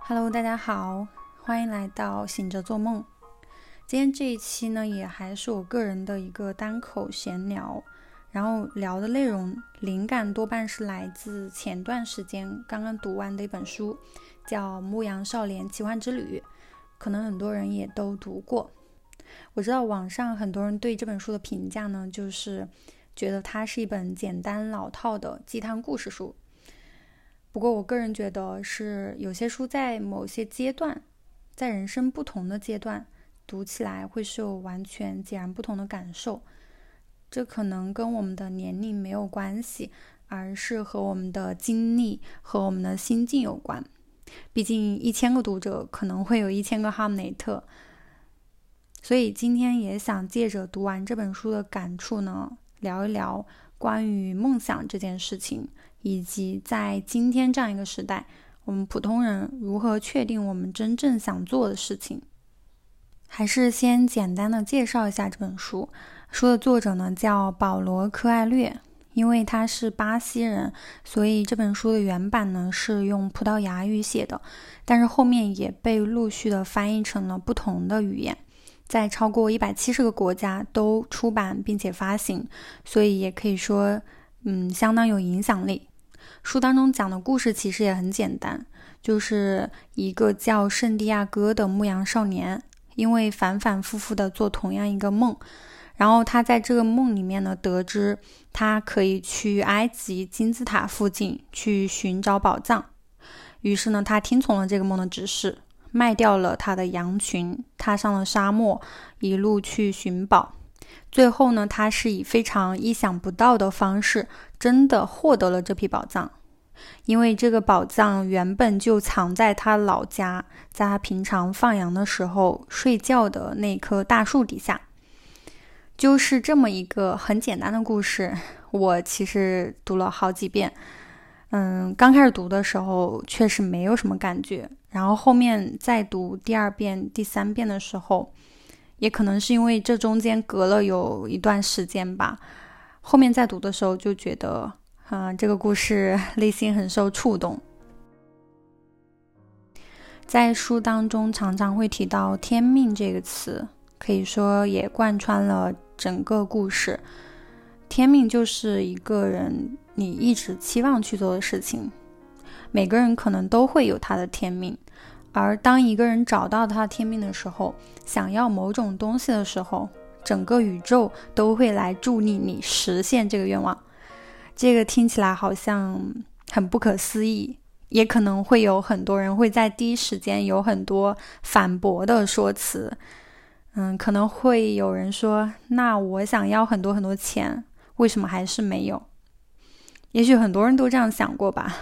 Hello，大家好，欢迎来到醒着做梦。今天这一期呢，也还是我个人的一个单口闲聊，然后聊的内容灵感多半是来自前段时间刚刚读完的一本书，叫《牧羊少年奇幻之旅》，可能很多人也都读过。我知道网上很多人对这本书的评价呢，就是觉得它是一本简单老套的鸡汤故事书。不过我个人觉得是有些书在某些阶段，在人生不同的阶段读起来会是有完全截然不同的感受。这可能跟我们的年龄没有关系，而是和我们的经历和我们的心境有关。毕竟一千个读者可能会有一千个哈姆雷特。所以今天也想借着读完这本书的感触呢，聊一聊关于梦想这件事情，以及在今天这样一个时代，我们普通人如何确定我们真正想做的事情。还是先简单的介绍一下这本书。书的作者呢叫保罗·科艾略，因为他是巴西人，所以这本书的原版呢是用葡萄牙语写的，但是后面也被陆续的翻译成了不同的语言。在超过一百七十个国家都出版并且发行，所以也可以说，嗯，相当有影响力。书当中讲的故事其实也很简单，就是一个叫圣地亚哥的牧羊少年，因为反反复复的做同样一个梦，然后他在这个梦里面呢，得知他可以去埃及金字塔附近去寻找宝藏，于是呢，他听从了这个梦的指示。卖掉了他的羊群，踏上了沙漠，一路去寻宝。最后呢，他是以非常意想不到的方式，真的获得了这批宝藏。因为这个宝藏原本就藏在他老家，在他平常放羊的时候睡觉的那棵大树底下。就是这么一个很简单的故事，我其实读了好几遍。嗯，刚开始读的时候确实没有什么感觉，然后后面再读第二遍、第三遍的时候，也可能是因为这中间隔了有一段时间吧，后面再读的时候就觉得，啊，这个故事内心很受触动。在书当中常常会提到“天命”这个词，可以说也贯穿了整个故事。天命就是一个人。你一直期望去做的事情，每个人可能都会有他的天命，而当一个人找到他天命的时候，想要某种东西的时候，整个宇宙都会来助力你实现这个愿望。这个听起来好像很不可思议，也可能会有很多人会在第一时间有很多反驳的说辞。嗯，可能会有人说：“那我想要很多很多钱，为什么还是没有？”也许很多人都这样想过吧，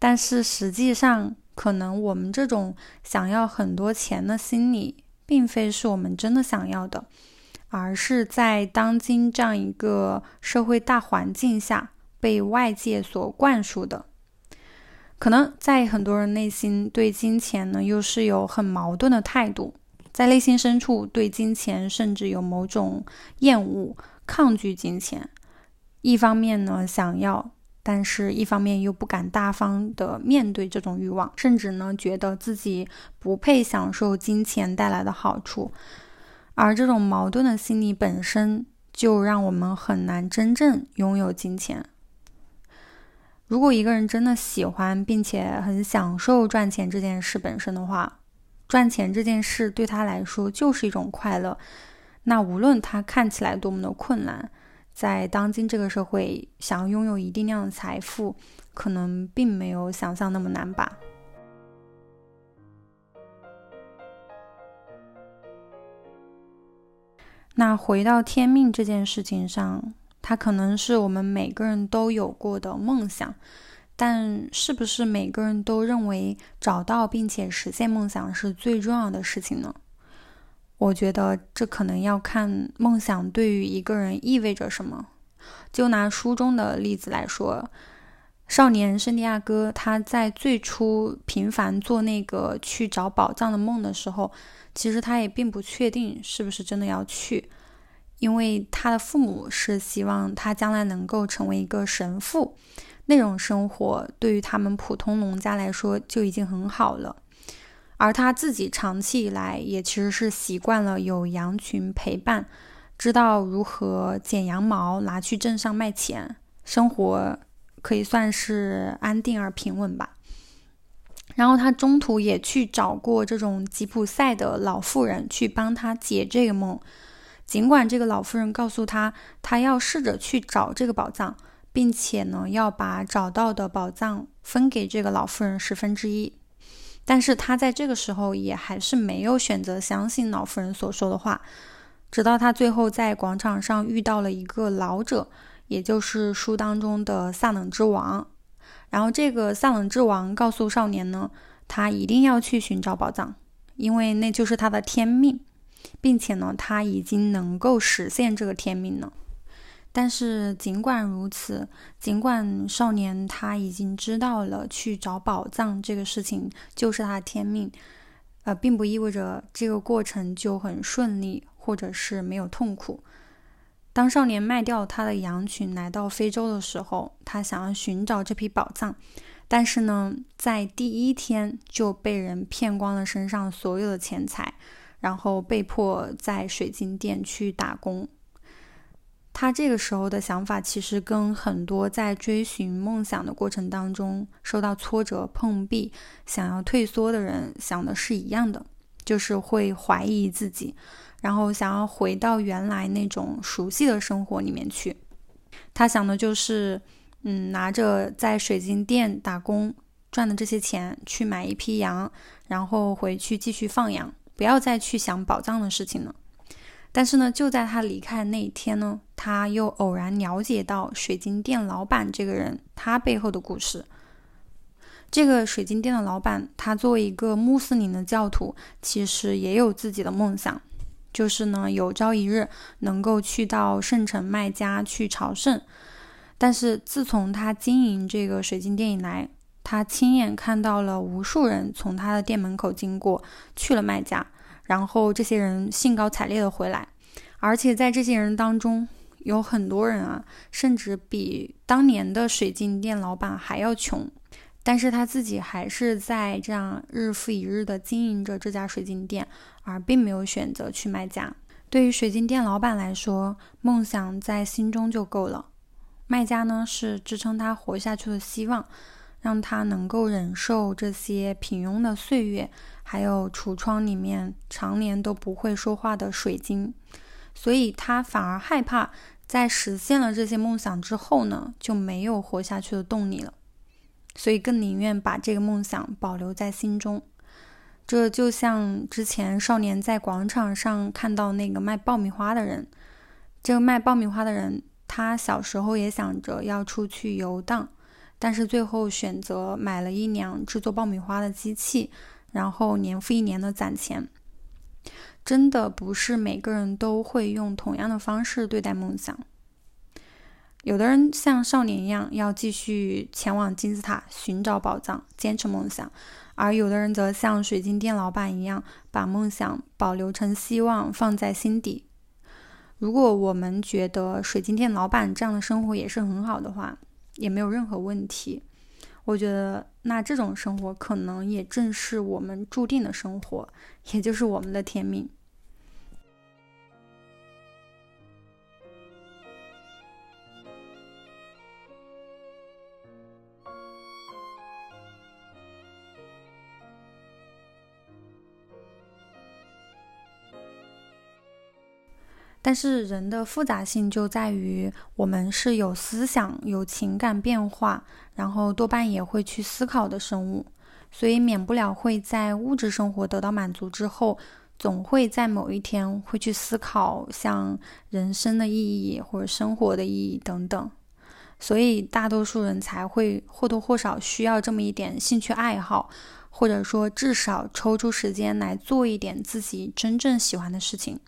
但是实际上，可能我们这种想要很多钱的心理，并非是我们真的想要的，而是在当今这样一个社会大环境下被外界所灌输的。可能在很多人内心对金钱呢，又是有很矛盾的态度，在内心深处对金钱甚至有某种厌恶、抗拒金钱。一方面呢想要，但是一方面又不敢大方的面对这种欲望，甚至呢觉得自己不配享受金钱带来的好处，而这种矛盾的心理本身就让我们很难真正拥有金钱。如果一个人真的喜欢并且很享受赚钱这件事本身的话，赚钱这件事对他来说就是一种快乐，那无论他看起来多么的困难。在当今这个社会，想要拥有一定量的财富，可能并没有想象那么难吧。那回到天命这件事情上，它可能是我们每个人都有过的梦想，但是不是每个人都认为找到并且实现梦想是最重要的事情呢？我觉得这可能要看梦想对于一个人意味着什么。就拿书中的例子来说，少年圣地亚哥他在最初频繁做那个去找宝藏的梦的时候，其实他也并不确定是不是真的要去，因为他的父母是希望他将来能够成为一个神父，那种生活对于他们普通农家来说就已经很好了。而他自己长期以来也其实是习惯了有羊群陪伴，知道如何剪羊毛拿去镇上卖钱，生活可以算是安定而平稳吧。然后他中途也去找过这种吉普赛的老妇人去帮他解这个梦，尽管这个老妇人告诉他，他要试着去找这个宝藏，并且呢要把找到的宝藏分给这个老妇人十分之一，但是他在这个时候也还是没有选择相信老妇人所说的话，直到他最后在广场上遇到了一个老者，也就是书当中的萨冷之王。然后，这个萨冷之王告诉少年呢，他一定要去寻找宝藏，因为那就是他的天命，并且呢，他已经能够实现这个天命了。但是，尽管如此，尽管少年他已经知道了去找宝藏这个事情就是他的天命，呃，并不意味着这个过程就很顺利，或者是没有痛苦。当少年卖掉他的羊群来到非洲的时候，他想要寻找这批宝藏，但是呢，在第一天就被人骗光了身上所有的钱财，然后被迫在水晶店去打工。他这个时候的想法其实跟很多在追寻梦想的过程当中受到挫折、碰壁、想要退缩的人想的是一样的，就是会怀疑自己。然后想要回到原来那种熟悉的生活里面去，他想的就是，嗯，拿着在水晶店打工赚的这些钱去买一批羊，然后回去继续放羊，不要再去想宝藏的事情了。但是呢，就在他离开那一天呢，他又偶然了解到水晶店老板这个人他背后的故事。这个水晶店的老板，他作为一个穆斯林的教徒，其实也有自己的梦想。就是呢，有朝一日能够去到圣城麦加去朝圣。但是自从他经营这个水晶店以来，他亲眼看到了无数人从他的店门口经过，去了麦加，然后这些人兴高采烈的回来，而且在这些人当中，有很多人啊，甚至比当年的水晶店老板还要穷。但是他自己还是在这样日复一日的经营着这家水晶店，而并没有选择去卖家。对于水晶店老板来说，梦想在心中就够了，卖家呢是支撑他活下去的希望，让他能够忍受这些平庸的岁月，还有橱窗里面常年都不会说话的水晶。所以他反而害怕，在实现了这些梦想之后呢，就没有活下去的动力了。所以更宁愿把这个梦想保留在心中。这就像之前少年在广场上看到那个卖爆米花的人。这个卖爆米花的人，他小时候也想着要出去游荡，但是最后选择买了一辆制作爆米花的机器，然后年复一年的攒钱。真的不是每个人都会用同样的方式对待梦想。有的人像少年一样，要继续前往金字塔寻找宝藏，坚持梦想；而有的人则像水晶店老板一样，把梦想保留成希望，放在心底。如果我们觉得水晶店老板这样的生活也是很好的话，也没有任何问题。我觉得，那这种生活可能也正是我们注定的生活，也就是我们的天命。但是人的复杂性就在于，我们是有思想、有情感变化，然后多半也会去思考的生物，所以免不了会在物质生活得到满足之后，总会在某一天会去思考像人生的意义或者生活的意义等等。所以大多数人才会或多或少需要这么一点兴趣爱好，或者说至少抽出时间来做一点自己真正喜欢的事情。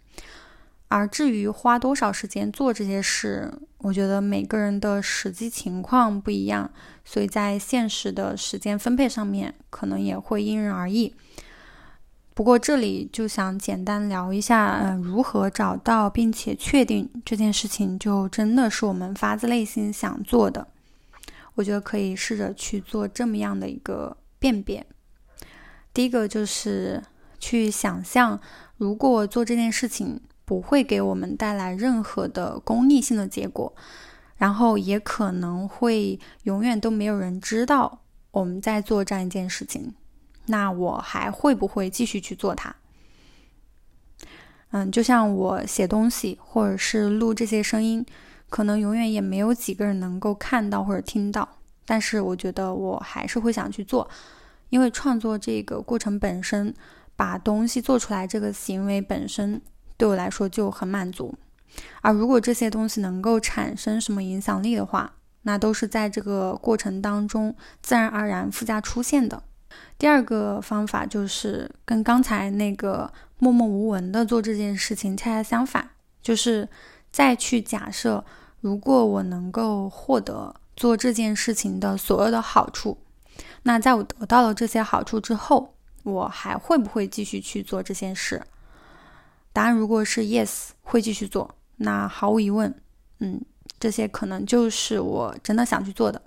而至于花多少时间做这些事，我觉得每个人的实际情况不一样，所以在现实的时间分配上面，可能也会因人而异。不过这里就想简单聊一下，呃，如何找到并且确定这件事情就真的是我们发自内心想做的。我觉得可以试着去做这么样的一个辨别。第一个就是去想象，如果做这件事情不会给我们带来任何的功利性的结果，然后也可能会永远都没有人知道我们在做这样一件事情，那我还会不会继续去做它？嗯，就像我写东西或者是录这些声音，可能永远也没有几个人能够看到或者听到。但是我觉得我还是会想去做，因为创作这个过程本身，把东西做出来这个行为本身对我来说就很满足。而如果这些东西能够产生什么影响力的话，那都是在这个过程当中自然而然附加出现的。第二个方法就是跟刚才那个默默无闻的做这件事情恰恰相反，就是再去假设，如果我能够获得做这件事情的所有的好处，那在我得到了这些好处之后，我还会不会继续去做这件事？答案如果是 yes，会继续做，那毫无疑问，嗯，这些可能就是我真的想去做的。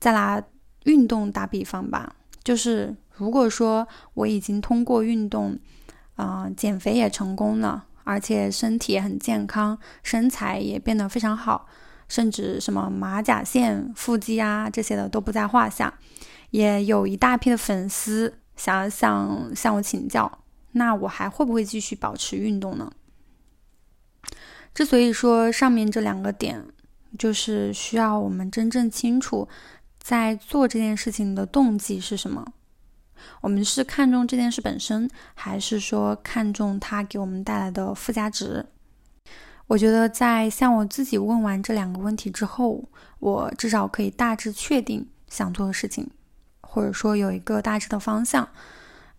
再拿。运动打比方吧，就是如果说我已经通过运动，啊，减肥也成功了，而且身体也很健康，身材也变得非常好，甚至什么马甲线、腹肌啊这些的都不在话下，也有一大批的粉丝想要向向我请教，那我还会不会继续保持运动呢？之所以说上面这两个点，就是需要我们真正清楚。在做这件事情的动机是什么？我们是看重这件事本身，还是说看重它给我们带来的附加值？我觉得在向我自己问完这两个问题之后，我至少可以大致确定想做的事情，或者说有一个大致的方向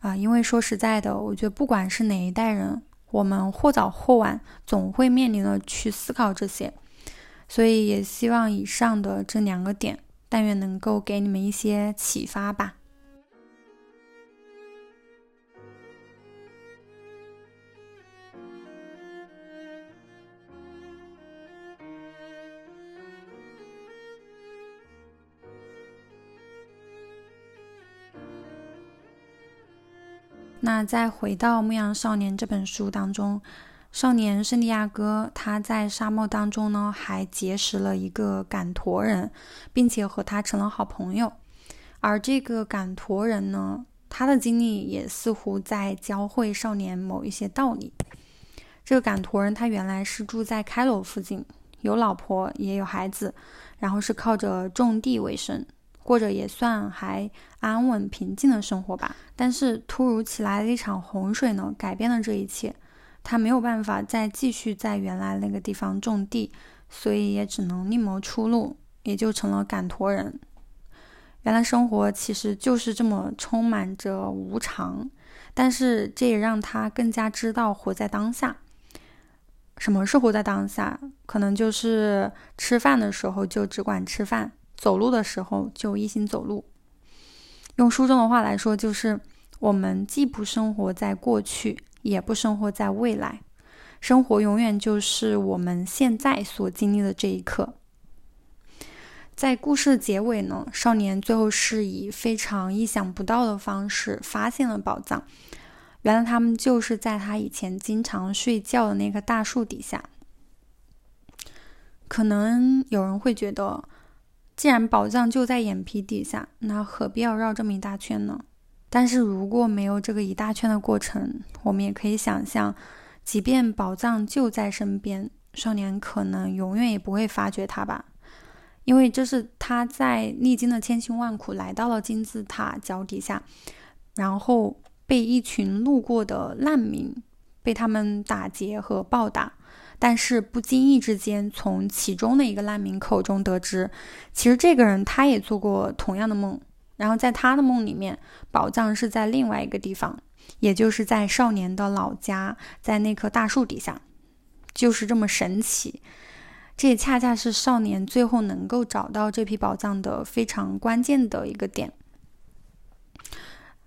啊。因为说实在的，我觉得不管是哪一代人，我们或早或晚总会面临的去思考这些，所以也希望以上的这两个点。但愿能够给你们一些启发吧。那再回到《牧羊少年》这本书当中。少年圣地亚哥，他在沙漠当中呢，还结识了一个赶驼人，并且和他成了好朋友。而这个赶驼人呢，他的经历也似乎在教会少年某一些道理。这个赶驼人他原来是住在开罗附近，有老婆也有孩子，然后是靠着种地为生，过着也算还安稳平静的生活吧。但是突如其来的一场洪水呢，改变了这一切。他没有办法再继续在原来那个地方种地，所以也只能另谋出路，也就成了赶驼人。原来生活其实就是这么充满着无常，但是这也让他更加知道活在当下。什么是活在当下？可能就是吃饭的时候就只管吃饭，走路的时候就一心走路。用书中的话来说，就是我们既不生活在过去。也不生活在未来，生活永远就是我们现在所经历的这一刻。在故事的结尾呢，少年最后是以非常意想不到的方式发现了宝藏。原来他们就是在他以前经常睡觉的那棵大树底下。可能有人会觉得，既然宝藏就在眼皮底下，那何必要绕这么一大圈呢？但是如果没有这个一大圈的过程，我们也可以想象，即便宝藏就在身边，少年可能永远也不会发觉它吧，因为这是他在历经了千辛万苦来到了金字塔脚底下，然后被一群路过的难民被他们打劫和暴打，但是不经意之间从其中的一个难民口中得知，其实这个人他也做过同样的梦。然后在他的梦里面，宝藏是在另外一个地方，也就是在少年的老家，在那棵大树底下，就是这么神奇。这也恰恰是少年最后能够找到这批宝藏的非常关键的一个点。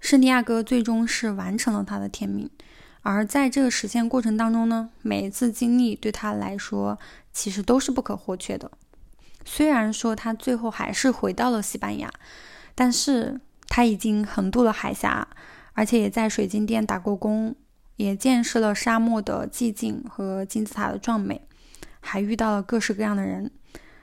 圣地亚哥最终是完成了他的天命，而在这个实现过程当中呢，每一次经历对他来说其实都是不可或缺的。虽然说他最后还是回到了西班牙，但是他已经横渡了海峡，而且也在水晶店打过工，也见识了沙漠的寂静和金字塔的壮美，还遇到了各式各样的人，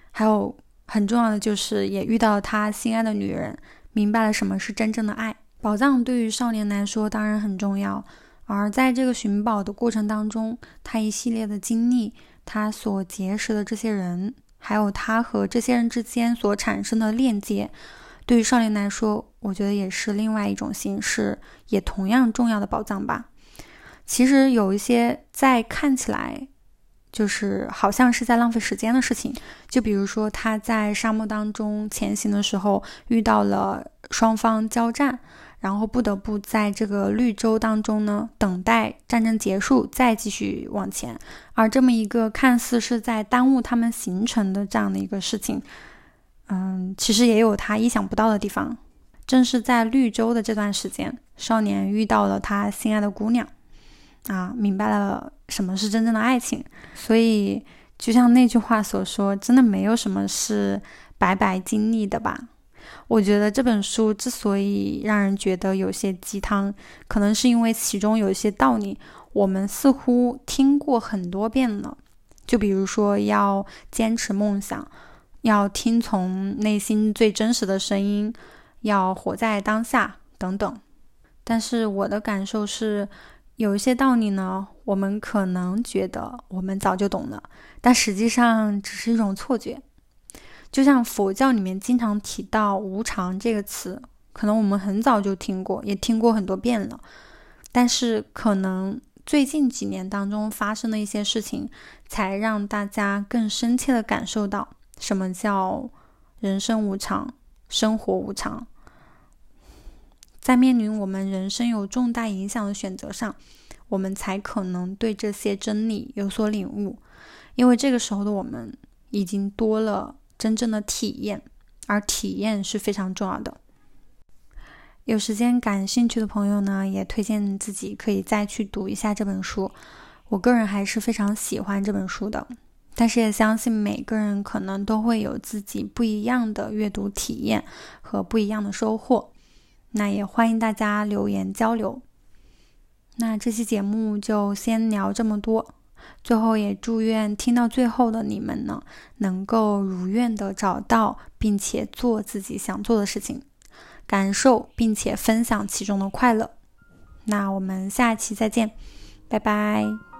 还有很重要的就是，也遇到了他心爱的女人，明白了什么是真正的爱。宝藏对于少年来说当然很重要，而在这个寻宝的过程当中，他一系列的经历，他所结识的这些人。还有他和这些人之间所产生的链接，对于少年来说，我觉得也是另外一种形式，也同样重要的宝藏吧。其实有一些在看起来就是好像是在浪费时间的事情，就比如说他在沙漠当中前行的时候遇到了双方交战。然后不得不在这个绿洲当中呢，等待战争结束，再继续往前。而这么一个看似是在耽误他们行程的这样的一个事情，嗯，其实也有他意想不到的地方。正是在绿洲的这段时间，少年遇到了他心爱的姑娘，啊，明白了什么是真正的爱情。所以，就像那句话所说，真的没有什么是白白经历的吧。我觉得这本书之所以让人觉得有些鸡汤，可能是因为其中有一些道理，我们似乎听过很多遍了。就比如说要坚持梦想，要听从内心最真实的声音，要活在当下等等。但是我的感受是，有一些道理呢，我们可能觉得我们早就懂了，但实际上只是一种错觉。就像佛教里面经常提到“无常”这个词，可能我们很早就听过，也听过很多遍了。但是，可能最近几年当中发生的一些事情，才让大家更深切的感受到什么叫人生无常、生活无常。在面临我们人生有重大影响的选择上，我们才可能对这些真理有所领悟。因为这个时候的我们已经多了。真正的体验，而体验是非常重要的。有时间感兴趣的朋友呢，也推荐自己可以再去读一下这本书。我个人还是非常喜欢这本书的，但是也相信每个人可能都会有自己不一样的阅读体验和不一样的收获。那也欢迎大家留言交流。那这期节目就先聊这么多。最后，也祝愿听到最后的你们呢，能够如愿的找到并且做自己想做的事情，感受并且分享其中的快乐。那我们下期再见，拜拜。